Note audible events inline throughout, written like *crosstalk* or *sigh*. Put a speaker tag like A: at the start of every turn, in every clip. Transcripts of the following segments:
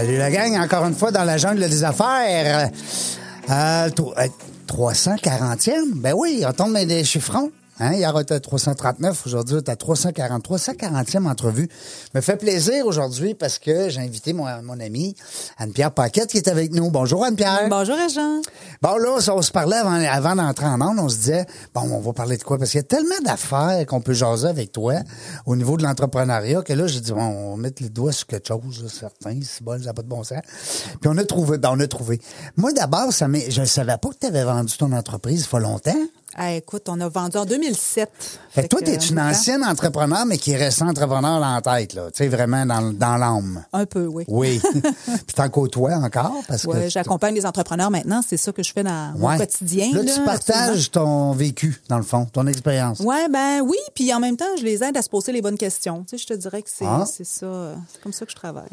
A: Salut la gang, encore une fois dans la jungle des affaires. Euh, tro- euh, 340e? Ben oui, on tombe dans des chiffrons. Hein? Hier, on était à 339. Aujourd'hui, on est à 340. 340e entrevue. Me fait plaisir aujourd'hui parce que j'ai invité mon, mon ami Anne-Pierre Paquette qui est avec nous. Bonjour Anne-Pierre.
B: Bonjour, Jean.
A: Bon, là, on se parlait avant, avant d'entrer en onde, on se disait, bon, on va parler de quoi? Parce qu'il y a tellement d'affaires qu'on peut jaser avec toi au niveau de l'entrepreneuriat que là, j'ai dit, bon, on va mettre les doigts sur quelque chose, là, certain, c'est bon, ça n'a pas de bon sens. Puis on a trouvé, ben, on a trouvé. Moi, d'abord, ça je ne savais pas que tu avais vendu ton entreprise, il faut longtemps.
B: Ah, écoute, on a vendu en 2007.
A: Fait que toi, tu es
B: un
A: une
B: temps.
A: ancienne entrepreneur, mais qui est resté entrepreneur dans la tête, là. Tu sais, vraiment dans, dans l'âme.
B: Un peu, oui.
A: Oui. *laughs* Puis t'en côtoies encore parce
B: Ouais,
A: que.
B: j'accompagne les entrepreneurs maintenant. C'est ça que je fais dans mon quotidien.
A: Là,
B: là,
A: tu partages ton vécu, dans le fond, ton expérience.
B: Ouais, ben oui, puis en même temps, je les aide à se poser les bonnes questions. Tu sais, je te dirais que c'est
A: Ah.
B: ça, euh, c'est comme ça que je travaille.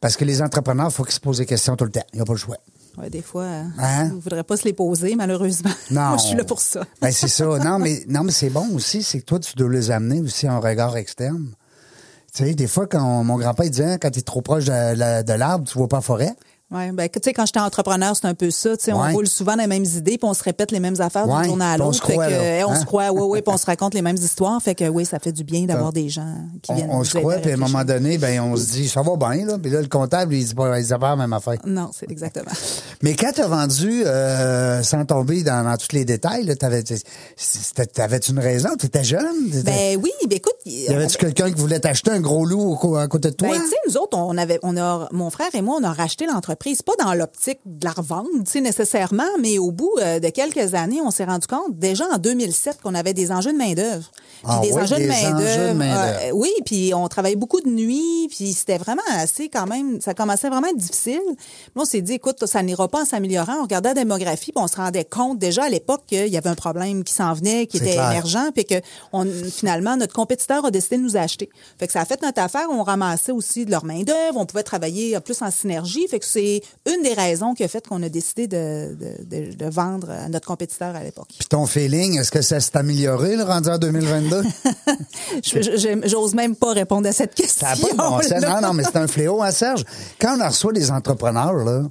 A: Parce que les entrepreneurs, il faut qu'ils se posent des questions tout le temps. Il n'y a pas le choix.
B: Ouais, des fois, euh,
A: Hein?
B: je voudrais pas se les poser, malheureusement.
A: Non. *laughs*
B: Moi, je suis là pour ça.
A: Ben, c'est ça. *laughs* Non, mais, non, mais c'est bon aussi. C'est que toi, tu dois les amener aussi en regard externe. Tu sais, des fois, quand mon grand-père disait, quand tu es trop proche de l'arbre, tu vois pas la forêt.
B: Ouais, ben, tu sais, quand j'étais entrepreneur, c'est un peu ça. Tu sais,
A: Ouais.
B: on roule souvent les mêmes idées, puis on se répète les mêmes affaires
A: Ouais,
B: d'une journée à
A: puis on
B: l'autre.
A: se croit,
B: que, euh, on
A: hein?
B: se croit, oui, oui, *laughs* puis on se raconte les mêmes histoires. Fait que oui, ça fait du bien d'avoir des gens qui
A: On,
B: viennent.
A: on se croit, puis à un moment donné, ben, on se dit, ça va bien, là. Puis là, le comptable, il dit pas, il dit pas la même affaire.
B: Non, c'est exactement. *laughs*
A: Mais quand tu as vendu, euh, sans tomber dans, dans tous les détails, là, t'avais, t'avais-tu une raison? Tu étais jeune? T'étais-
B: Ben oui, ben écoute,
A: y avait-tu quelqu'un qui voulait t'acheter un gros loup à côté de toi?
B: Ben, tu sais, nous autres, on avait, on a, mon frère et moi, on a racheté l'entreprise, pas dans l'optique de la revendre, tu sais, nécessairement, mais au bout euh, de quelques années, on s'est rendu compte, déjà en 2007, qu'on avait des enjeux de main-d'œuvre.
A: Ah
B: des
A: ouais,
B: enjeux
A: des
B: de
A: de
B: main-d'œuvre. euh, oui, puis on travaillait beaucoup de nuit, puis c'était vraiment assez quand même, ça commençait vraiment à être difficile. Puis on s'est dit, écoute, ça n'ira pas en s'améliorant. On regardait la démographie, puis on se rendait compte déjà à l'époque qu'il y avait un problème qui s'en venait, qui était
A: clair.
B: émergent, puis que on, finalement, notre compétiteur a décidé de nous acheter. Fait que ça a fait notre affaire. On ramassait aussi de leur main-d'œuvre. On pouvait travailler plus en synergie. Fait que c'est une des raisons qui a fait qu'on a décidé de, de, de, de vendre à notre compétiteur à l'époque.
A: Puis ton feeling, est-ce que ça s'est amélioré, le rendu en 2022? *laughs*
B: Je- je- J'ose même pas répondre à cette question.
A: Ça pas de bon sens. Non, non, mais c'est un fléau, hein, Serge? Quand on reçoit des entrepreneurs, là,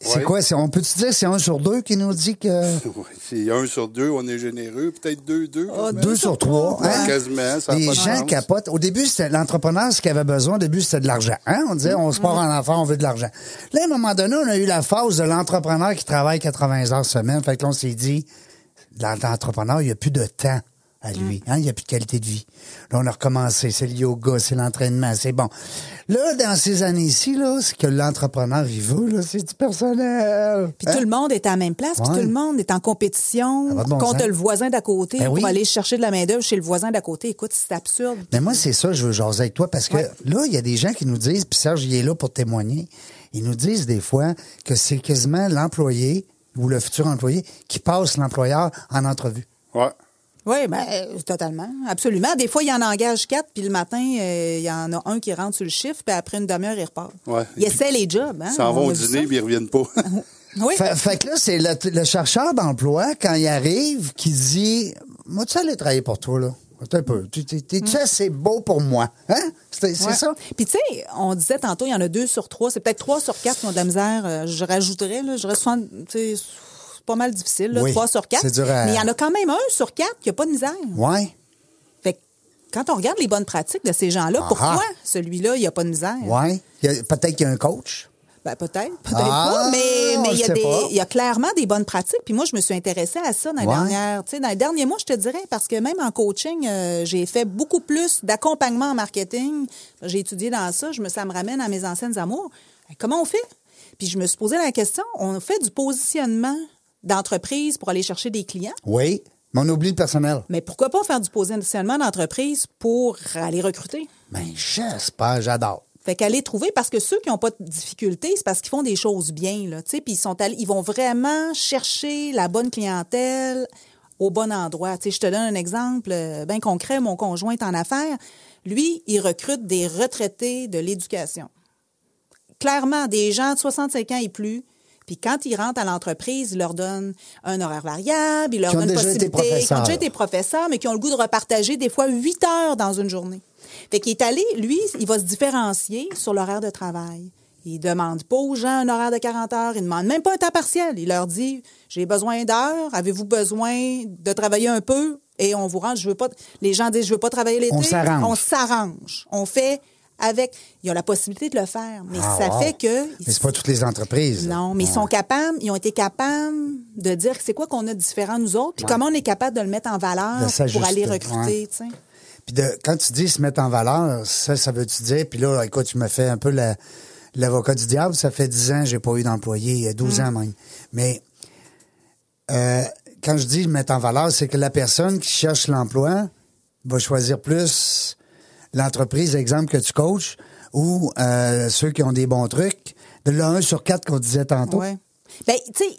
A: c'est
C: Ouais.
A: quoi? c'est- On peut-tu dire que c'est un sur deux qui nous dit que. *laughs*
C: C'est un sur deux, on est généreux. Peut-être deux, deux.
B: Ah.
A: Deux sur trois. Hein?
C: Quasiment, ça
A: Les gens
C: sens.
A: capotent. Au début, c'était l'entrepreneur, ce qu'il avait besoin, au début, c'était de l'argent. Hein? On disait, on se part en affaires, on veut de l'argent. Là, à un moment donné, on a eu la phase de l'entrepreneur qui travaille 80 heures semaine. Fait que là, on s'est dit, l'entrepreneur, il n'y a plus de temps à lui. Hein? Il n'y a plus de qualité de vie. Là, on a recommencé. C'est le yoga, c'est l'entraînement, c'est bon. Là, dans ces années-ci, là, ce que l'entrepreneur, il veut, là, c'est du personnel.
B: Puis
A: Hein?
B: tout le monde est à la même place, puis tout le monde est en compétition
A: bon
B: contre
A: sens.
B: le voisin d'à côté
A: Ben
B: pour
A: oui.
B: aller chercher de la main-d'œuvre chez le voisin d'à côté. Écoute, c'est absurde.
A: Mais moi, c'est ça, je veux jaser avec toi, parce que
B: Ouais.
A: là, il y a des gens qui nous disent, puis Serge, il est là pour témoigner, ils nous disent des fois que c'est quasiment l'employé ou le futur employé qui passe l'employeur en entrevue.
C: Ouais.
B: Oui, ben, euh, totalement. Absolument. Des fois, il y en engage quatre, puis le matin, euh, il y en a un qui rentre sur le chiffre, puis après une demi-heure, il repart.
C: Ouais.
B: Il essaie les jobs. Hein?
C: Ils s'en
B: On
C: vont au dîner, puis ils reviennent pas. *laughs*
B: Oui.
A: Fait, fait que là, c'est le, le chercheur d'emploi, quand il arrive, qui dit Moi, tu aller travailler pour toi, là. Un peu. Tu- tu- T'es-tu assez beau pour moi? Hein? C'est c'est
B: Ouais.
A: ça?
B: Puis tu sais, on disait tantôt, il y en a deux sur trois. C'est peut-être trois sur quatre qui ont de la misère. Euh, je rajouterais, là, je reste pas mal difficile, là,
A: Oui,
B: trois sur quatre.
A: c'est dur à-
B: Mais il y en a quand même un sur quatre qui a pas de misère.
A: Ouais.
B: Fait que quand on regarde les bonnes pratiques de ces gens-là, pourquoi celui-là, il a pas de misère?
A: A- Peut-être qu'il y a un coach.
B: Ben, peut-être, peut-être
A: Ah,
B: pas, mais mais il y, a
A: sait
B: des-
A: pas.
B: il y a clairement des bonnes pratiques. Puis moi, je me suis intéressée à ça dans les
A: Ouais.
B: dernières, dans les derniers mois, je te dirais, parce que même en coaching, euh, j'ai fait beaucoup plus d'accompagnement en marketing. J'ai étudié dans ça. Je me, ça me ramène à mes anciennes amours. Comment on fait? Puis je me suis posé la question, on fait du positionnement d'entreprise pour aller chercher des clients,
A: Oui, mais on oublie le personnel.
B: mais pourquoi pas faire du positionnement d'entreprise pour aller recruter?
A: Ben, j'espère, j'adore.
B: Fait qu'aller trouver, parce que ceux qui n'ont pas de difficultés, c'est parce qu'ils font des choses bien, là, tu sais, puis ils sont allés- ils vont vraiment chercher la bonne clientèle au bon endroit. Tu sais, je te donne un exemple euh, bien concret. Mon conjoint est en affaires. Lui, il recrute des retraités de l'éducation. Clairement, des gens de 65 ans et plus. Puis quand ils rentrent à l'entreprise, il leur donne un horaire variable, il leur
A: Qui ont
B: donne
A: déjà été
B: possibilité, qui ont
A: professeurs.
B: déjà été professeurs, mais qui ont le goût de repartager des fois huit heures dans une journée. Fait qu'il est allé, lui, il va se différencier sur l'horaire de travail. Il demande pas aux gens un horaire de 40 heures, il demande même pas un temps partiel. Il leur dit j'ai besoin d'heures, avez-vous besoin de travailler un peu? Et on vous rend je veux pas les gens disent je veux pas travailler l'été.
A: On s'arrange.
B: On s'arrange. On fait avec ils ont la possibilité de le faire, mais
A: Ah,
B: ça
A: wow.
B: fait que
A: Mais c'est pas toutes les entreprises.
B: non, mais ils sont capables, ils ont été capables de dire c'est quoi qu'on a de différent nous autres, puis comment on est capable de le mettre en valeur pour aller recruter, tu sais.
A: Puis de, quand tu dis se mettre en valeur, ça, ça veut-tu dire, puis là, écoute, tu me fais un peu la- l'avocat du diable, ça fait 10 ans que j'ai pas eu d'employé, il y a 12 ans même. Mais euh, quand je dis mettre en valeur, c'est que la personne qui cherche l'emploi va choisir plus l'entreprise, exemple, que tu coaches, ou euh, ceux qui ont des bons trucs. De l'un sur quatre qu'on disait tantôt.
B: Ouais. Ben, tu sais,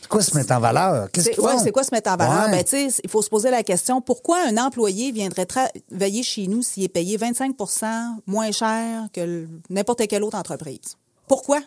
A: C'est quoi se mettre en valeur? Qu'est-ce
B: c'est ouais, c'est quoi se mettre en valeur?
A: Ouais.
B: Ben, tu sais, il faut se poser la question pourquoi un employé viendrait travailler chez nous s'il est payé 25% moins cher que n'importe quelle autre entreprise? Pourquoi?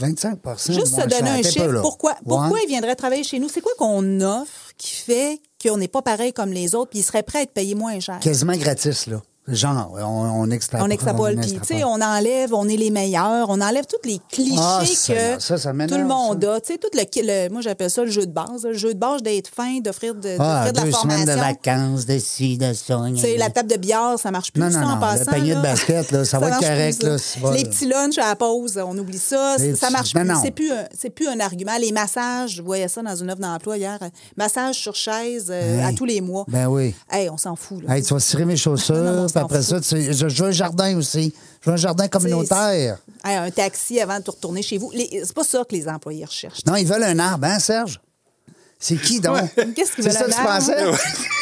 A: 25%
B: Juste se donner
A: cher.
B: un chiffre.
A: peu.
B: Pourquoi, pourquoi
A: Ouais.
B: il viendrait travailler chez nous? C'est quoi qu'on offre qui fait qu'on n'est pas pareil comme les autres puis il serait prêt à être payé moins cher?
A: Quasiment gratis, là. Genre, on, on extrapole.
B: On extrapole, puis tu sais, on enlève, on est les meilleurs, on enlève tous les clichés
A: Ah,
B: que
A: ça, ça
B: tout le monde
A: ça.
B: a. Tu sais, tout le, le- moi j'appelle ça le jeu de base, le jeu de base d'être fin, d'offrir de,
A: Ah,
B: de la
A: deux
B: formation.
A: semaines de vacances, de ci, de ça.
B: Tu sais, la table de billard, ça marche plus
A: Non,
B: ça
A: non,
B: en
A: non,
B: passant.
A: le panier de basket, là, ça *laughs* va être
B: plus,
A: correct, là,
B: Les petits lunchs à la pause, on oublie ça.
A: Les
B: ça marche plus. C'est plus, un, c'est plus un argument. Les massages, je voyais ça dans une offre d'emploi hier. euh, Massage sur chaise euh,
A: Hey.
B: à tous les mois.
A: Ben oui.
B: Hey, on s'en fout. Là.
A: Hey, tu vas cirer mes *laughs* chaussures, puis après ça, tu sais, je, je veux un jardin aussi. Je veux un jardin communautaire.
B: Hey, un taxi avant de te retourner chez vous. C'est pas ça que les employés recherchent.
A: Non, ils veulent un arbre, hein, Serge? C'est qui, donc?
B: Qu'est-ce qu'ils
A: C'est
B: veulent
A: ça que tu pensais?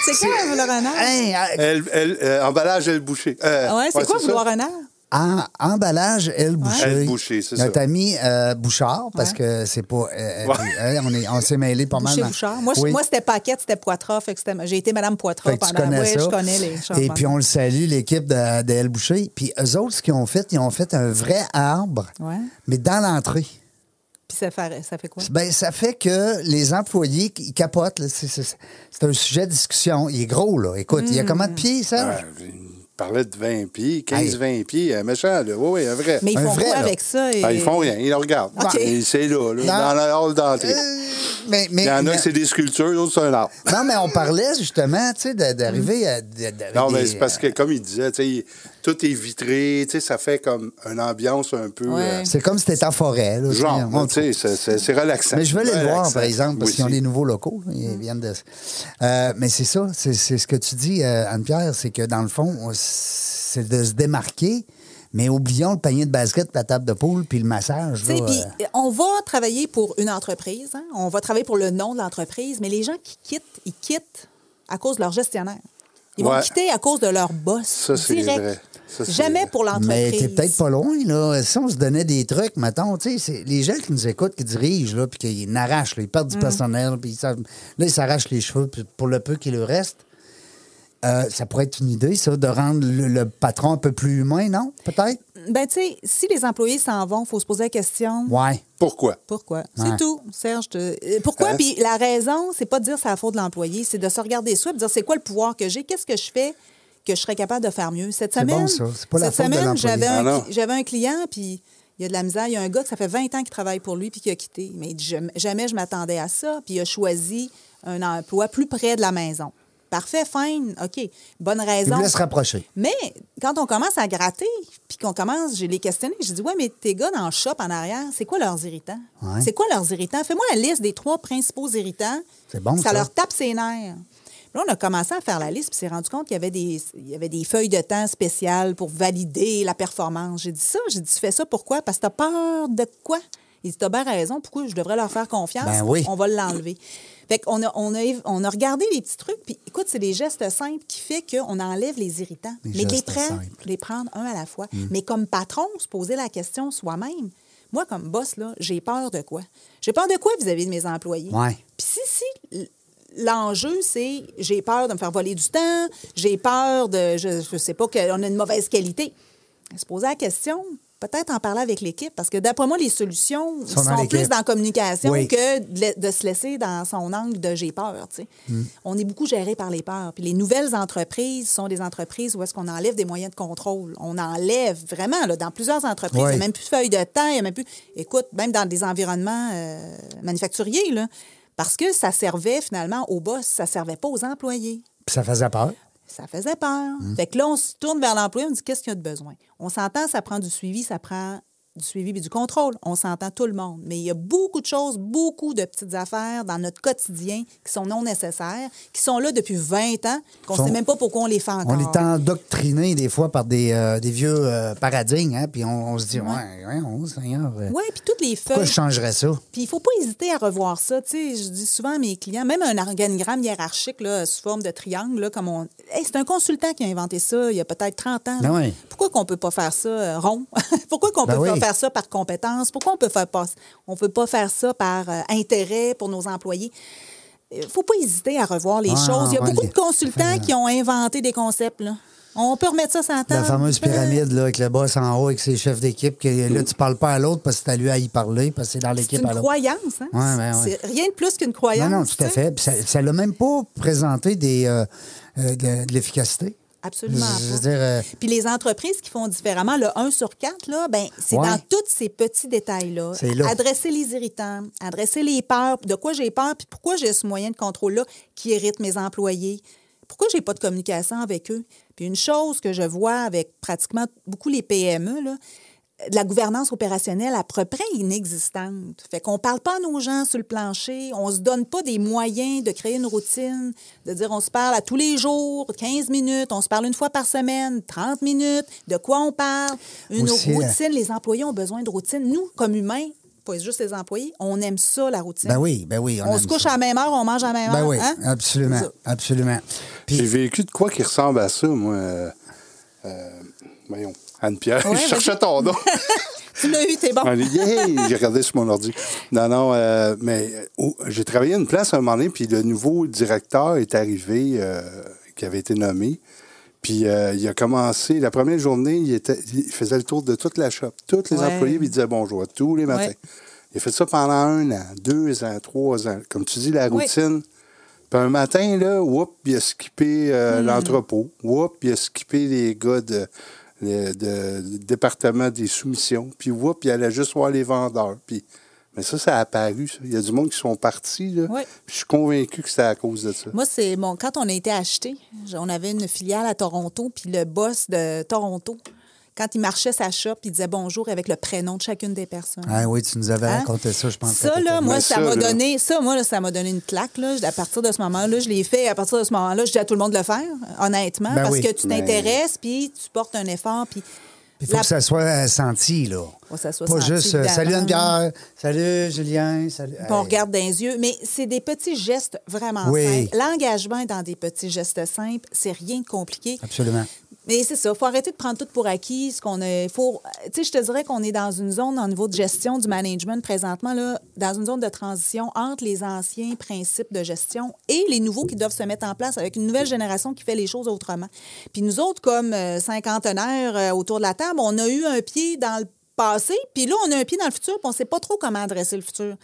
B: C'est quoi vouloir un arbre?
A: Hey,
C: Elle, elle, euh, emballage, elle boucher. Euh,
B: ouais, c'est quoi
C: ça.
B: vouloir un arbre?
A: En- emballage, elle Boucher.
C: Elle Boucher, c'est ça.
A: Notre ami euh, Bouchard, parce
B: Ouais.
A: que c'est pas. euh,
C: Ouais. *laughs*
A: euh, on est- on s'est mêlé pas mal.
B: Boucher
A: dans-
B: Bouchard. Moi,
A: Oui.
B: moi c'était Paquette, c'était Poitras. Fait que c'était- j'ai été Madame Poitras
A: Fait que tu
B: pendant.
A: connais
B: ouais,
A: ça.
B: je connais les
A: Et puis on le salue, l'équipe de, de L. Boucher. Puis eux autres, ce qu'ils ont fait, ils ont fait un vrai arbre,
B: Ouais.
A: mais dans l'entrée.
B: Puis ça fait, ça fait quoi?
A: Ben, ça fait que les employés, ils capotent. là. C'est- C'est c'est un sujet de discussion. Il est gros, là. Écoute, il y a combien de pieds, ça?
C: Il parlait de 20 pieds, 15-20 pieds, un méchant, là. Oui, oui, un vrai.
B: Mais ils font
A: vrai,
B: quoi
A: là?
B: avec ça? et-
C: Ah, ils font rien, ils le regardent.
B: OK.
C: Et C'est là, là, dans la hall d'entrée.
A: Euh, mais, mais,
C: Il y en
A: mais-
C: a que c'est des sculptures, d'autres c'est un arbre.
A: Non, mais on parlait justement, tu sais, d'arriver à. de- de-
C: Non, mais c'est parce que, comme il disait, tu sais, tout est vitré, tu sais, ça fait comme une ambiance un peu.
B: Ouais.
C: euh,
A: C'est comme si t'étais en forêt. Là,
C: genre,
A: tu sais,
C: c'est- relaxant.
A: Mais je veux aller le voir, par exemple, parce
C: Oui,
A: qu'ils ont des nouveaux locaux. là, Ils viennent de. Euh, mais c'est ça, c'est c'est ce que tu dis, euh, Anne-Pierre, c'est que dans le fond, on- c'est de se démarquer, mais oublions le panier de basket, la table de poule, puis le massage.
B: Tu sais,
A: là,
B: puis
A: euh,
B: on va travailler pour une entreprise, hein. on va travailler pour le nom de l'entreprise, mais les gens qui quittent, ils quittent à cause de leur gestionnaire. Ils vont quitter à cause de leur boss.
C: Ça, c'est
B: direct.
C: vrai. Ça,
B: Jamais pour
A: Mais
B: l'entreprise.
A: t'es peut-être pas loin, là. Si on se donnait des trucs, mettons, tu sais, les gens qui nous écoutent, qui dirigent, là, puis qui n'arrachent, là, ils perdent du
B: Mm.
A: personnel, puis là, ils s'arrachent les cheveux puis pour le peu qu'il leur reste. Euh, ça pourrait être une idée, ça, de rendre le, le patron un peu plus humain, non? Peut-être?
B: Ben, tu sais, si les employés s'en vont, il faut se poser la question.
A: Ouais.
C: Pourquoi?
B: Pourquoi?
A: Ouais.
B: C'est tout, Serge. te- euh, Pourquoi?
C: Hein?
B: Puis la raison, c'est pas de dire c'est la faute de l'employé, c'est de se regarder soi et de dire c'est quoi le pouvoir que j'ai, qu'est-ce que je fais? Que je serais capable de faire mieux. Cette
A: C'est
B: semaine,
A: bon, ça. C'est pas la
B: cette semaine, j'avais
C: Ah
B: un, j'avais un client, puis il y a de la misère. Il y a un gars que ça fait 20 ans qu'il travaille pour lui puis qui a quitté. Mais il dit, Jamais- je m'attendais à ça. Puis il a choisi un emploi plus près de la maison. Parfait, fine, OK. Bonne raison.
A: voulaient se rapprocher.
B: Mais quand on commence à gratter, puis qu'on commence, j'ai les questionné, j'ai dit, ouais, mais tes gars dans le shop en arrière, c'est quoi leurs irritants?
A: Ouais.
B: C'est quoi leurs irritants? Fais-moi la liste des trois principaux irritants.
A: C'est bon, ça.
B: leur tape ses nerfs. Là, on a commencé à faire la liste, puis s'est rendu compte qu'il y avait des, il y avait des feuilles de temps spéciales pour valider la performance. J'ai dit ça, j'ai dit, tu fais ça pourquoi? Parce que t'as peur de quoi? Il dit, t'as bien raison, pourquoi je devrais leur faire confiance?
A: Ben oui.
B: On va l'enlever. Fait qu'on a, on a, on a regardé les petits trucs, puis écoute, c'est des gestes simples qui fait qu'on enlève les irritants. Mais les prendre, les prendre un à la fois. Mais comme patron, se poser la question soi-même. Moi, comme boss, là, j'ai peur de quoi? J'ai peur de quoi vis-à-vis de mes employés?
A: Ouais.
B: Puis si, si l'enjeu, c'est j'ai peur de me faire voler du temps, j'ai peur de, je, je sais pas, qu'on a une mauvaise qualité. Se poser la question, peut-être en parler avec l'équipe, parce que d'après moi, les solutions
A: Sont
B: plus dans la communication
A: Oui.
B: que de, se laisser dans son angle de j'ai peur. tu sais.
A: Hmm.
B: On est beaucoup géré par les peurs. Puis les nouvelles entreprises sont des entreprises où est-ce qu'on enlève des moyens de contrôle. On enlève vraiment, là, dans plusieurs entreprises,
A: Oui.
B: il n'y a même plus de feuilles de temps, il n'y a même plus. Écoute, même dans des environnements euh, manufacturiers, là, parce que ça servait finalement au boss, ça ne servait pas aux employés.
A: Puis ça faisait peur.
B: Ça faisait peur.
A: Hmm.
B: Fait que là, on se tourne vers l'employé, on dit qu'est-ce qu'il y a de besoin? On s'entend, ça prend du suivi, ça prend du suivi et du contrôle. On s'entend tout le monde. Mais il y a beaucoup de choses, beaucoup de petites affaires dans notre quotidien qui sont non nécessaires, qui sont là depuis 20 ans, qu'on ne
A: Sont-
B: sait même pas pourquoi on les fait encore.
A: On est endoctriné des fois par des, euh, des vieux euh, paradigmes, hein, puis on, on se dit, ouais, ouais, oh, Seigneur, euh,
B: Oui, puis toutes les
A: pourquoi
B: feuilles.
A: je changerais ça?
B: Puis il faut pas hésiter à revoir ça. Tu sais, je dis souvent à mes clients, même un organigramme hiérarchique là, sous forme de triangle, là, comme on. Hey, c'est un consultant qui a inventé ça il y a peut-être 30 ans.
A: Ben oui.
B: Pourquoi qu'on peut pas faire ça euh, rond? *laughs* Pourquoi qu'on
A: Ben
B: peut
A: oui.
B: pas faire ça par compétence? Pourquoi on peut faire pas on peut pas faire ça par euh, intérêt pour nos employés? Il faut pas hésiter à revoir les
A: Ouais,
B: choses. Il y a
A: ouais,
B: beaucoup
A: les-
B: de consultants qui ont inventé des concepts. Là. On peut remettre ça la table.
A: La fameuse pyramide là, avec le boss en haut, avec ses chefs d'équipe, que là, tu parles pas à l'autre parce que c'est à lui à y parler, parce que c'est dans
B: C'est
A: l'équipe
B: une
A: à l'autre.
B: croyance. Hein?
A: Ouais, ouais, ouais.
B: C'est rien de plus qu'une croyance.
A: Non, non, tout à
B: tu
A: fait. Puis ça- l'a même pas présenté des, euh, euh, de, de l'efficacité.
B: Absolument
A: Je veux
B: pas.
A: dire, euh,
B: Puis les entreprises qui font différemment, le 1 sur 4, là, ben, c'est
A: Ouais.
B: dans tous ces petits détails-là. Adresser les irritants, adresser les peurs, de quoi j'ai peur, puis pourquoi j'ai ce moyen de contrôle-là qui irrite mes employés? Pourquoi j'ai pas de communication avec eux? Puis une chose que je vois avec pratiquement beaucoup les PME, là, de la gouvernance opérationnelle à peu près inexistante. Fait qu'on parle pas à nos gens sur le plancher, on se donne pas des moyens de créer une routine, de dire on se parle à tous les jours, 15 minutes, on se parle une fois par semaine, 30 minutes, de quoi on parle, une
A: Aussi, euh,
B: routine, les employés ont besoin de routine. Nous, comme humains, pas juste les employés, on aime ça, la routine.
A: ben oui, ben oui.
B: on
A: aime
B: se couche
A: ça.
B: à la même heure, on mange à la même
A: Ben
B: heure.
A: oui,
B: hein?
A: absolument, absolument. Puis-
C: J'ai vécu de quoi qui ressemble à ça, moi. euh, euh, voyons, Anne-Pierre,
B: Ouais,
C: je cherchais ton nom. *laughs*
B: Tu l'as eu, t'es bon.
C: J'ai regardé sur mon ordi. Non, non, euh, mais euh, oh, j'ai travaillé à une place à un moment donné, puis le nouveau directeur est arrivé, euh, qui avait été nommé. Puis euh, il a commencé, la première journée, il, était, il faisait le tour de toute la shop. Tous les
B: Ouais.
C: employés lui disaient bonjour tous les matins.
B: Ouais.
C: Il a fait ça pendant un an, deux ans, trois ans. Comme tu dis, la
B: Oui.
C: routine. Puis un matin, là, whoop, il a skippé
B: Hmm.
C: l'entrepôt. Whoop, il a skippé les gars de, le- de- département des soumissions. Puis whoop, il allait juste voir les vendeurs. Puis, mais ça, ça a apparu, ça. Il y a du monde qui sont partis, là.
B: Oui.
C: Je suis convaincu que c'était à cause de ça.
B: Moi, c'est bon. Quand on a été acheté, on avait une filiale à Toronto, puis le boss de Toronto, quand il marchait sa shop, il disait bonjour avec le prénom de chacune des personnes.
A: Ah oui, tu nous avais
B: Hein?
A: raconté ça, je pense.
B: Ça, là, moi, ça
C: ça,
B: m'a donné, ça, moi, là, ça m'a donné une claque, là. À partir de ce moment-là, je l'ai fait. À partir de ce moment-là, je dis à tout le monde de le faire, honnêtement,
A: Ben
B: parce
A: oui.
B: que tu
C: Mais-
B: t'intéresses, puis tu portes un effort, puis.
A: Il faut
B: la-
A: que ça soit euh, senti, là.
B: Faut que ça soit
A: Pas
B: senti,
A: juste euh. Salut Anne-Pierre, salut Julien, salut.
B: On regarde dans les yeux. Mais c'est des petits gestes vraiment
A: Oui.
B: simples. L'engagement est dans des petits gestes simples, c'est rien de compliqué.
A: Absolument.
B: Mais c'est ça, il faut arrêter de prendre tout pour acquis. Ce qu'on faut, je te dirais qu'on est dans une zone au niveau de gestion du management présentement, là, dans une zone de transition entre les anciens principes de gestion et les nouveaux qui doivent se mettre en place avec une nouvelle génération qui fait les choses autrement. Puis nous autres, comme euh, cinquantenaires euh, autour de la table, on a eu un pied dans le passé, puis là, on a un pied dans le futur, puis on ne sait pas trop comment adresser le futur.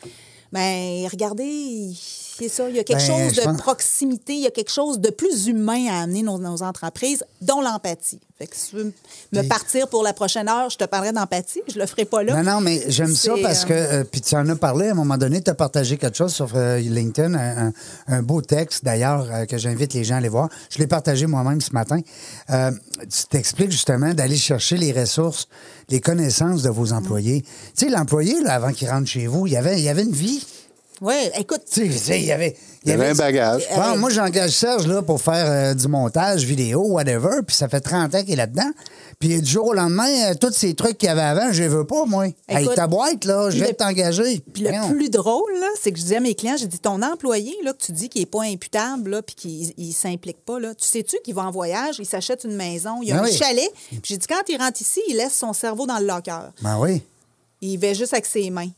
B: Mais regardez, ça, il y a quelque
A: Ben,
B: chose de
A: pense-
B: proximité, il y a quelque chose de plus humain à amener nos, nos entreprises, dont l'empathie. Fait que si tu veux me partir pour la prochaine heure, je te parlerai d'empathie. Je le ferai pas là.
A: Non, non, mais j'aime ça parce
B: euh,
A: que, euh, puis tu en as parlé à un moment donné, tu as partagé quelque chose sur euh, LinkedIn, un, beau texte d'ailleurs euh, que j'invite les gens à aller voir. Je l'ai partagé moi-même ce matin. Tu t'expliques justement d'aller chercher les ressources, les connaissances de vos employés. Tu sais, l'employé, avant qu'il rentre chez vous, il y avait, il y avait une vie.
B: Oui, écoute,
A: Tu sais, il y avait.
C: Il y avait un bagage.
A: Bon, moi, j'engage Serge là, pour faire euh, du montage vidéo, whatever, puis ça fait 30 ans qu'il est là-dedans. Puis du jour au lendemain, euh, tous ces trucs qu'il y avait avant, je les veux pas, moi. Hey,
B: Écoute,
A: ta boîte, là, je vais t'engager.
B: Puis le
A: Voyons.
B: plus drôle, là, c'est que je disais à mes clients, j'ai dit, ton employé, là, que tu dis qu'il n'est pas imputable, là, puis qu'il ne s'implique pas, là, tu sais-tu qu'il va en voyage, il s'achète une maison, il a
A: Ben
B: un
A: oui.
B: chalet. Puis j'ai dit, quand il rentre ici, il laisse son cerveau dans le locker.
A: Ben oui.
B: Il va juste avec ses mains.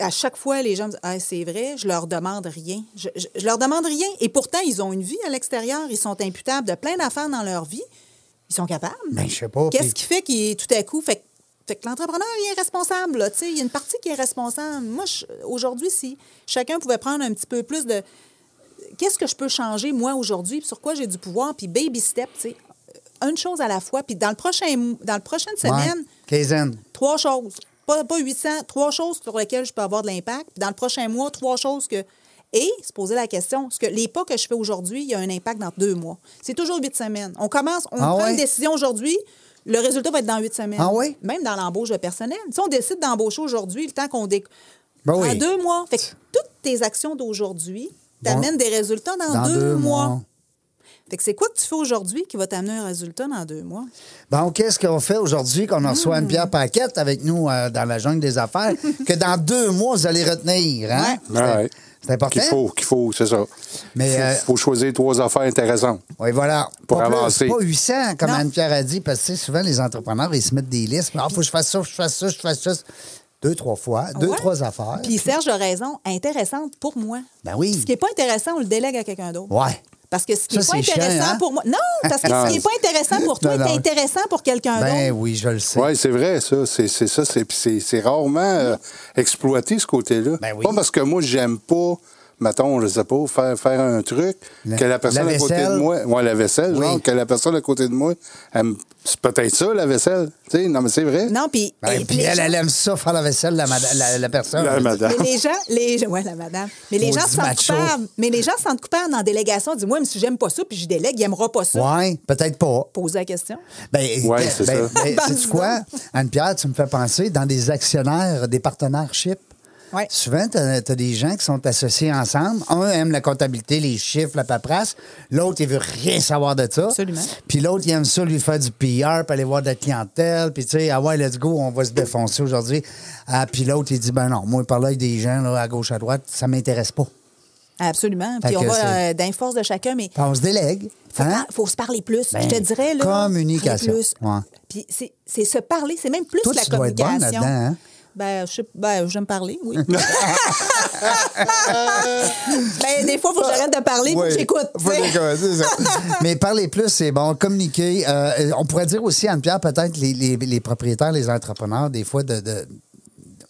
B: À chaque fois, les gens me disent ah, c'est vrai, je leur demande rien. Je, je, je leur demande rien. Et pourtant, ils ont une vie à l'extérieur. Ils sont imputables de plein d'affaires dans leur vie. Ils sont capables.
A: Ben, je sais pas.
B: Qu'est-ce
A: puis-
B: qui fait qu'il est tout à coup? Fait, que- fait que l'entrepreneur, il est responsable. là. Il y a une partie qui est responsable. Moi, aujourd'hui, si chacun pouvait prendre un petit peu plus de. Qu'est-ce que je peux changer, moi, aujourd'hui, sur quoi j'ai du pouvoir, puis baby step, tu sais. Une chose à la fois. Puis dans le prochain, dans le prochaine semaine, trois choses. Pas, pas 800, trois choses sur lesquelles je peux avoir de l'impact. Dans le prochain mois, trois choses que. Et se poser la question, est-ce que les pas que je fais aujourd'hui, il y a un impact dans deux mois? C'est toujours huit semaines. On commence, on
A: Ah
B: prend
A: ouais?
B: une décision aujourd'hui, le résultat va être dans huit semaines.
A: Ah oui?
B: Même dans l'embauche de personnel. Si on décide d'embaucher aujourd'hui, le temps qu'on dé...
A: Ben oui.
B: En deux mois. Fait que toutes tes actions d'aujourd'hui t'amènent des résultats dans,
A: Dans
B: deux, mois. Fait que c'est quoi que tu fais aujourd'hui qui va t'amener un résultat dans deux mois?
A: Bon, qu'est-ce qu'on fait aujourd'hui qu'on reçoit
B: Hmm.
A: une Pierre Paquette avec nous euh, dans la jungle des affaires *laughs* que dans deux mois, vous allez retenir? Hein?
B: Ouais.
C: Ouais.
A: C'est important.
C: Qu'il faut, qu'il faut, c'est ça.
A: Mais,
C: Il faut,
A: euh,
C: faut choisir trois affaires intéressantes.
A: Oui, voilà.
C: Pour
A: pas plus,
C: avancer.
A: pas 800, comme. Anne-Pierre a dit, parce que souvent, les entrepreneurs, ils se mettent des listes. Ah, faut que je fasse ça, faut que je fasse ça, je fasse ça. Deux, trois fois, deux, trois affaires.
B: Puis Serge a raison, intéressante pour moi.
A: Ben oui.
B: Ce qui n'est pas intéressant, on le délègue à quelqu'un d'autre.
A: Ouais.
B: Parce que ce qui n'est pas
A: chiant,
B: intéressant
A: hein?
B: pour moi. Non, parce que
C: Non.
B: ce qui n'est *laughs* pas intéressant pour toi
A: Non, non.
B: est intéressant pour quelqu'un
A: Ben
B: d'autre.
A: oui, je le sais.
C: Oui, c'est vrai, ça. C'est c'est ça. C'est puis c'est- c'est rarement euh, exploité, ce côté-là.
A: Ben oui.
C: Pas parce que moi, j'aime pas, mettons, je sais pas, faire, faire un truc
A: La-
C: que la personne
A: la
C: à côté de moi. Ouais, la vaisselle,
A: Oui.
C: genre, que la personne à côté de moi, aime- c'est peut-être ça, la vaisselle. Tu sais, non, mais c'est vrai.
B: Non, puis.
A: Ben,
B: et
A: puis
B: les
A: elle,
B: gens-
A: elle aime ça, faire la vaisselle, la, la, la personne.
C: La madame.
B: Mais les gens, les, ouais, la madame. Mais les gens
A: Maudit
B: se sentent
A: macho.
B: coupables. Mais les gens se sentent coupables dans la délégation. Ils disent, moi, mais si j'aime pas ça, puis je délègue, il n'aimera pas ça.
A: Ouais, peut-être pas.
B: Poser la question.
A: Ben,
C: Ouais,
A: ben,
C: c'est
A: ben,
C: ça.
A: ben,
B: Ben,
A: sais-tu quoi? Anne-Pierre, tu me fais penser dans des actionnaires, des partnerships.
B: Ouais.
A: Souvent, tu as, des gens qui sont associés ensemble. Un aime la comptabilité, les chiffres, la paperasse. L'autre, il veut rien savoir de ça.
B: Absolument.
A: Puis l'autre, il aime ça, lui faire du PR, puis aller voir de la clientèle. Puis tu sais, ah ouais, let's go, on va se défoncer aujourd'hui. Ah, puis l'autre, il dit, ben non, moi, parler avec des gens là, à gauche, à droite, ça m'intéresse pas.
B: Absolument.
A: Fait
B: Puis on va euh, de chacun, mais
A: Puis on se délègue.
B: faut,
A: hein?
B: faut se parler plus.
A: Ben,
B: je te dirais, là.
A: communication.
B: Plus.
A: Ouais.
B: Puis c'est se parler, c'est même plus
A: Toi,
B: la
A: tu dois être bonne
B: communication. Ben, je sais- ben, j'aime parler, oui. *laughs* *laughs* ben, des fois, il faut que j'arrête de parler pour que j'écoute. *laughs*
A: Mais parler plus, c'est bon. Communiquer. Euh, on pourrait dire aussi, Anne-Pierre, peut-être les, les- les propriétaires, les entrepreneurs, des fois, de, de,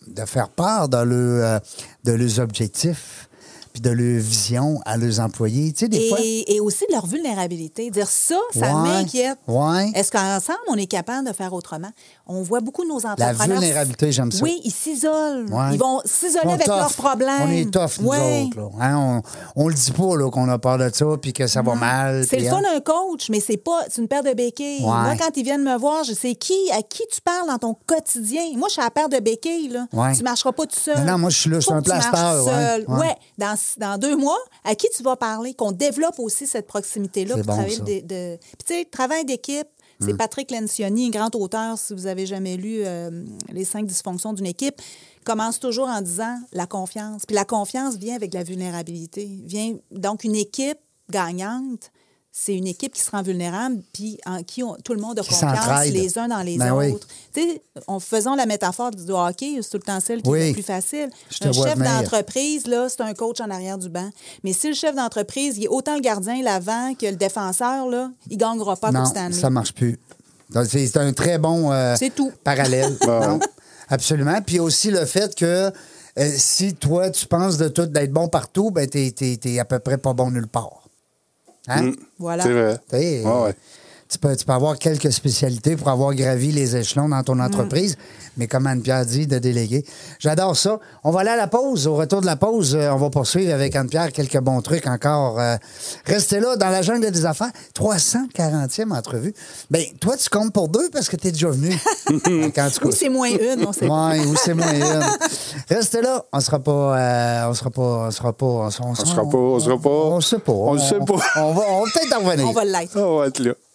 A: de faire part de, le, euh, de leurs objectifs puis de leur vision à leurs employés. Tu sais, des fois.
B: Et, aussi de leur vulnérabilité. Dire ça, ça
A: Ouais,
B: m'inquiète.
A: ouais.
B: Est-ce qu'ensemble, on est capable de faire autrement? On voit beaucoup de nos
A: La
B: entrepreneurs.
A: vulnérabilité, j'aime ça.
B: Oui, ils s'isolent.
A: Ouais.
B: Ils vont
A: On
B: s'isoler avec
A: tough.
B: leurs problèmes.
A: On est tough, nous autres. Là. Hein, on, on le dit pas qu'on a peur de ça puis que ça va mal.
B: C'est le fun
A: hein?
B: d'un coach, mais c'est pas une paire de béquilles. Moi, quand ils viennent me voir, je sais qui, à qui tu parles dans ton quotidien. Moi, je suis à la paire de béquilles. Là. Tu marcheras pas tout seul.
A: Non, non, moi, je suis là, je suis un plaster, ouais.
B: seul.
A: Ouais.
B: Ouais. Dans, dans deux mois, à qui tu vas parler? Qu'on développe aussi cette proximité-là. Pour
A: bon,
B: travailler
A: ça.
B: de, de- Puis, tu sais, travail d'équipe. C'est Patrick Lencioni, un grand auteur, si vous avez jamais lu euh, Les cinq dysfonctions d'une équipe, commence toujours en disant la confiance. Puis la confiance vient avec la vulnérabilité. Vient, donc, une équipe gagnante, c'est une équipe qui se rend vulnérable, puis en qui on- tout le monde a
A: Qui
B: confiance les uns dans les
A: Ben oui.
B: autres. Tu sais, en faisant la métaphore du hockey, c'est tout le temps celle qui
A: Oui.
B: est la plus facile.
A: Je
B: un chef d'entreprise, là, c'est un coach en arrière du banc. Mais si le chef d'entreprise, il est autant le gardien l'avant que le défenseur, là, il gagnera pas
A: non,
B: Stanley.
A: ça marche plus. C'est un très bon euh,
B: tout.
A: parallèle. *laughs* Non, absolument. Puis aussi le fait que euh, si toi, tu penses de tout d'être bon partout, ben t'es es, à peu près pas bon nulle part. Hein?
C: Mm.
B: Voilà.
C: C'est vrai.
A: T'sais,
C: Ouais, ouais.
A: Tu peux, tu peux avoir quelques spécialités pour avoir gravi les échelons dans ton entreprise, mais comme Anne-Pierre dit, de déléguer. J'adore ça. On va aller à la pause. Au retour de la pause, euh, on va poursuivre avec Anne-Pierre quelques bons trucs encore. Euh, restez là dans la jungle des affaires. 340e entrevue. Ben, toi, tu comptes pour deux parce que tu es déjà venu. *laughs* Quand tu
B: Ou c'est moins une, on sait pas.
A: Ouais, ou c'est moins une. Restez là. On sera pas. euh, on sera pas. On sera pas. On,
C: On sera pas, on sera pas.
A: On sait pas.
C: On le sait pas.
A: On va, on va peut-être en revenir.
B: On va l'être.
C: On va être là.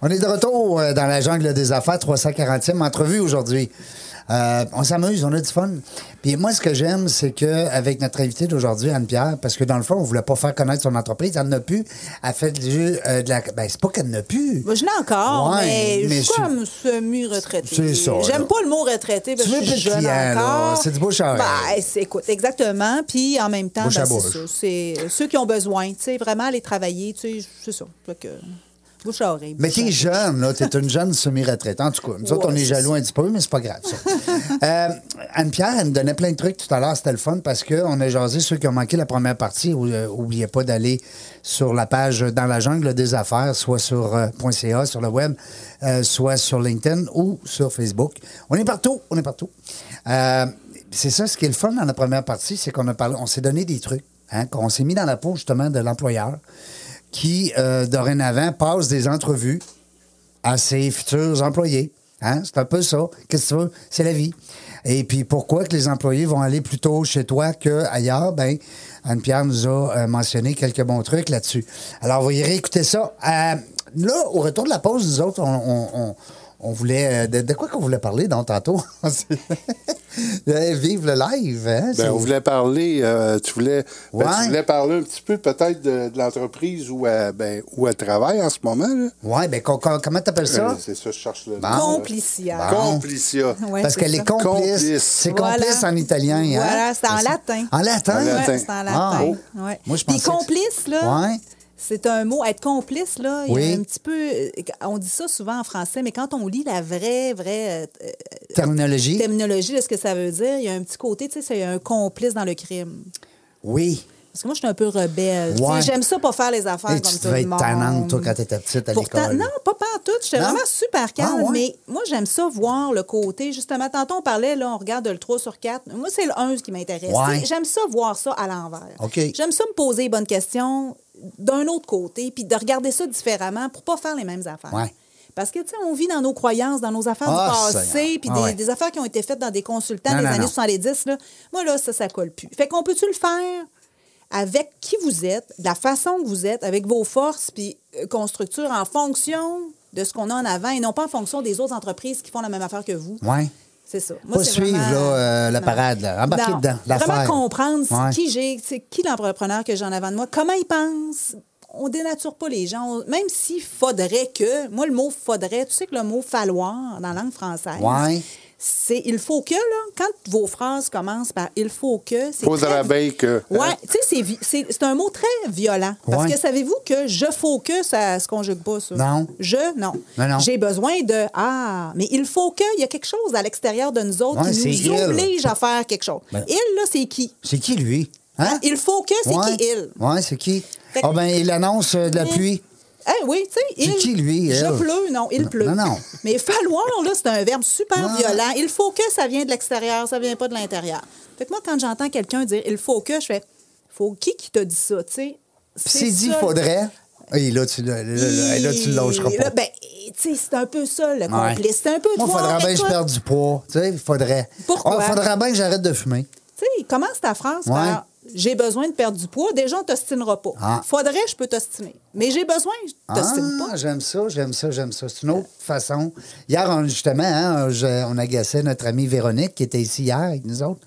A: On est de retour euh, dans la jungle des affaires, 340e entrevue aujourd'hui. Euh, on s'amuse, on a du fun. Puis moi, ce que j'aime, c'est qu'avec notre invité d'aujourd'hui, Anne-Pierre, parce que dans le fond, on voulait pas faire connaître son entreprise, elle n'a plus. Elle fait du euh, de la. Ben, c'est pas qu'elle n'a plus.
B: Moi, je l'ai encore,
A: Ouais,
B: mais,
A: mais
B: je suis comme semi-retraité.
A: C'est ça.
B: J'aime pas le mot retraité parce
A: Tu
B: que je suis jeune encore.
A: C'est du bouche à.
B: Ben, écoute, exactement. Puis en même temps, ben, c'est
A: bouche.
B: ça. C'est ceux qui ont besoin, tu sais, vraiment aller travailler, tu sais, c'est ça. Fait que, bouche à oreille.
A: Mais t'es jeune, là. T'es une jeune semi-retraite. En tout cas, nous autres, on est
B: c'est
A: jaloux un petit peu, mais c'est pas grave, ça. *laughs* Euh, Anne-Pierre, elle me donnait plein de trucs tout à l'heure. C'était le fun parce qu'on a jasé ceux qui ont manqué la première partie. ou- euh, Oubliez pas d'aller sur la page Dans la jungle des affaires, soit sur euh, .ca, sur le web, soit sur LinkedIn ou sur Facebook. On est partout. On est partout. C'est ça, ce qui est le fun dans la première partie, c'est qu'on a parlé, on s'est donné des trucs. Hein, qu'on s'est mis dans la peau, justement, de l'employeur qui, euh, dorénavant, passe des entrevues à ses futurs employés. Hein? C'est un peu ça. Qu'est-ce que tu veux? C'est la vie. Et puis, pourquoi que les employés vont aller plutôt chez toi qu'ailleurs? Ben, Anne-Pierre nous a euh, mentionné quelques bons trucs là-dessus. Alors, vous irez écouter ça. Euh, là, au retour de la pause, nous autres, on, on voulait... euh, De, de quoi qu'on voulait parler, donc, tantôt? *laughs* *laughs* Euh, Vive le live, hein?
C: Ben, on voulait parler, euh, tu, voulais, ben,
A: Ouais.
C: tu voulais parler un petit peu peut-être de, de l'entreprise où, elle- ben, où elle travaille en ce moment.
A: Ouais, ben, co- co- comment t'appelles ça?
C: Euh, c'est ça, je cherche le
A: Bon.
C: nom.
B: Complicia.
C: Complicia.
B: Ouais,
A: Parce qu'elle
B: ça.
A: est complice.
C: Complice.
A: C'est
B: Voilà.
A: complice en italien. hein?
B: Voilà, c'est en
A: ça.
B: latin.
A: En latin?
C: En latin?
B: Ouais, c'est en
A: Ah,
B: latin.
A: oh.
B: Ouais.
A: Moi, je
B: Puis complice, là,
A: Ouais.
B: C'est un mot. Être complice, là, il y
A: Oui.
B: a un petit peu. euh, On dit ça souvent en français, mais quand on lit la vraie, vraie euh,
A: Terminologie?
B: terminologie de ce que ça veut dire, il y a un petit côté, tu sais, c'est un complice dans le crime.
A: Oui.
B: Parce que moi, je suis un peu rebelle.
A: Ouais.
B: J'aime ça pas faire les affaires
A: Et
B: comme
A: tu
B: tout le
A: tannante,
B: monde.
A: toi, quand t'étais petite à l'école.
B: non, pas tout. J'étais vraiment super calme.
A: Ah, ouais?
B: Mais moi, j'aime ça voir le côté. Justement, tantôt, on parlait, là, on regarde le 3 sur 4. Moi, c'est le 1 qui m'intéresse.
A: Ouais.
B: J'aime ça voir ça à l'envers.
A: OK.
B: J'aime ça me poser les bonnes questions d'un autre côté, puis de regarder ça différemment pour pas faire les mêmes affaires.
A: Ouais.
B: Parce que, tu sais, on vit dans nos croyances, dans nos affaires
A: Ah,
B: du passé,
A: Seigneur.
B: puis
A: Ah
B: des,
A: ouais.
B: des affaires qui ont été faites dans des consultants
A: Non,
B: des
A: non,
B: années
A: non.
B: 70. Là. Moi, là, ça, ça colle plus. Fait qu'on peut-tu le faire avec qui vous êtes, de la façon que vous êtes, avec vos forces, puis euh, qu'on structure en fonction de ce qu'on a en avant et non pas en fonction des autres entreprises qui font la même affaire que vous?
A: Ouais.
B: C'est ça. C'est
A: suivre,
B: vraiment-
A: euh, la parade, là. Embarquer
B: Non.
A: dedans.
B: Vraiment comprendre
A: Ouais.
B: qui j'ai, c'est qui l'entrepreneur que j'ai en avant de moi, comment il pense. On dénature pas les gens. On- Même s'il faudrait que, moi, le mot faudrait, tu sais que le mot falloir dans la langue française,
A: Ouais.
B: C'est il faut que, là, quand vos phrases commencent par il faut que, c'est.
C: Faudra
B: très-
C: que.
B: Ouais,
C: hein?
B: tu sais, c'est vi- c'est c'est un mot très violent. Parce
A: Ouais.
B: que savez-vous que je faut que, ça se conjugue pas, ça?
A: Non.
B: Je, non.
A: Non, non.
B: J'ai besoin de Ah, mais il faut que, il y a quelque chose à l'extérieur de nous autres
A: Ouais,
B: qui nous
A: il.
B: oblige à faire quelque chose.
A: Ben-
B: il, là, c'est qui?
A: C'est qui, lui? Hein?
B: Il faut que, c'est
A: Ouais.
B: qui il?
A: Ouais, c'est qui? Ah, ben, il annonce euh, de la
B: Mais-
A: pluie.
B: Eh oui, tu sais,
A: C'est
B: il.
A: qui, lui,
B: Je
A: elle?
B: pleut, non, il
A: Non,
B: pleut.
A: non, non.
B: Mais falloir, là, c'est un verbe super
A: Non.
B: violent. Il faut que ça vient de l'extérieur, ça vient pas de l'intérieur. Fait que moi, quand j'entends quelqu'un dire il faut que, je fais faut qui qui t'a dit ça, tu sais?
A: S'il dit faudrait. Et là, tu, là, là, là, tu lâcheras pas.
B: ben, tu sais, c'est un peu ça, le
A: Ouais.
B: complice. C'est un peu
A: Moi, il faudrait bien que je perde du poids. Tu sais, il faudrait.
B: Pourquoi?
A: Il faudrait bien que j'arrête de fumer.
B: Tu sais, commence ta phrase
A: Ouais.
B: par j'ai besoin de perdre du poids. Déjà, on t'ostinera pas.
A: Ah.
B: Faudrait, je peux t'ostiner. Mais j'ai besoin, je t'ostine
A: Ah,
B: pas.
A: j'aime ça, j'aime ça, j'aime ça. C'est une autre façon. Hier, on- justement, hein, je- on agaçait notre amie Véronique, qui était ici hier avec nous autres,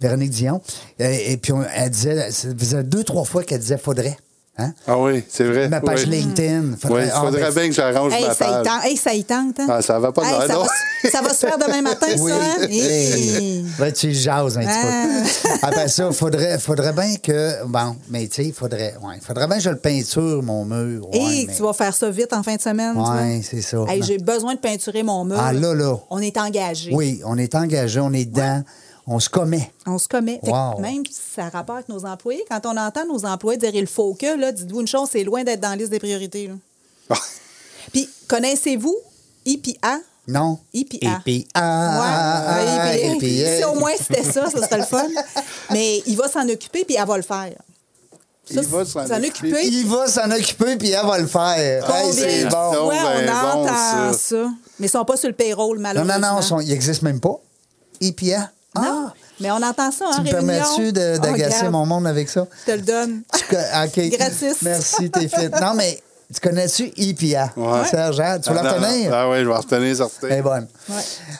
A: Véronique Dion. Et, et puis, on- elle disait, ça faisait deux, trois fois qu'elle disait faudrait. Hein?
C: Ah oui, c'est vrai.
A: Ma page
C: oui.
A: LinkedIn.
C: Oui, il
A: ah,
C: faudrait
A: ben,
C: bien que j'arrange
B: Hey,
C: ma
B: ça y
C: page.
B: tente, hey, ça y tente, hein?
C: Ah, ça va pas
B: Hey, ça,
C: non?
B: va, se- ça va se faire demain matin, *laughs*
A: Oui.
B: ça, hein?
A: Hey. Ouais, tu jases un
B: Ah.
A: petit peu. Après ça, faudrait, faudrait bien que. Bon, mais tu sais, faudrait, ouais, faudrait bien que je le peinture, mon mur. Ouais,
B: Hey,
A: mais-
B: tu vas faire ça vite en fin de semaine.
A: Ouais,
B: vois?
A: c'est ça.
B: J'ai besoin de peinturer mon mur.
A: Ah, là, là.
B: On est engagé.
A: Oui, on est engagé, on est dedans, on se commet.
B: On se commet. Fait que
A: Wow.
B: même si ça a rapport avec nos employés, quand on entend nos employés dire il faut que, là, dites-vous une chose, c'est loin d'être dans la liste des priorités. là.
C: Ah,
B: Puis, connaissez-vous IPA?
A: Non?
B: IPA.
A: IPA.
B: Ouais. Si au moins c'était ça, ça serait le fun. Mais il va s'en occuper, puis elle va le faire.
C: Il va s'en occuper.
A: Il va s'en occuper, puis elle va le faire. Hey, c'est
B: de
A: bon.
B: On
C: ben bon,
B: entend
C: ça.
B: ça? Mais ils sont pas sur le payroll,
A: Non,
B: malheureusement.
A: non, non, son- il n'existe même pas. IPA.
B: Non,
A: Ah,
B: mais on entend ça en
A: tu me permets-tu
B: Oh,
A: d'agacer mon monde avec ça?
B: Je te le donne.
A: Tu OK.
B: Gratis.
A: Merci, t'es fit. Non, mais tu connais-tu IPA?
C: Ouais.
A: Serge, hein? tu veux
C: Ah,
A: la
C: non, non.
A: retenir?
C: Ah oui, je vais retenir certain.
A: Elle est bonne.
B: Ouais.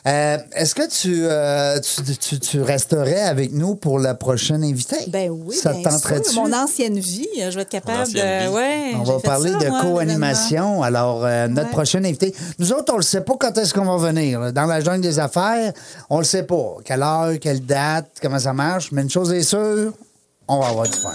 A: Euh, Est-ce que tu, euh, tu, tu- tu resterais avec nous pour la prochaine invitée?
B: Ben oui,
A: Ça
B: bien
A: te
B: sûr. Mon ancienne vie, je vais être capable
D: ancienne
B: de...
D: vie.
B: Ouais,
A: On va parler
B: ça,
A: de co-animation. Alors, euh, notre
B: Ouais.
A: prochain invité, nous autres, on ne le sait pas quand est-ce qu'on va venir. Dans la jungle des affaires, on le sait pas. Quelle heure, quelle date, comment ça marche. Mais une chose est sûre, on va avoir du fun.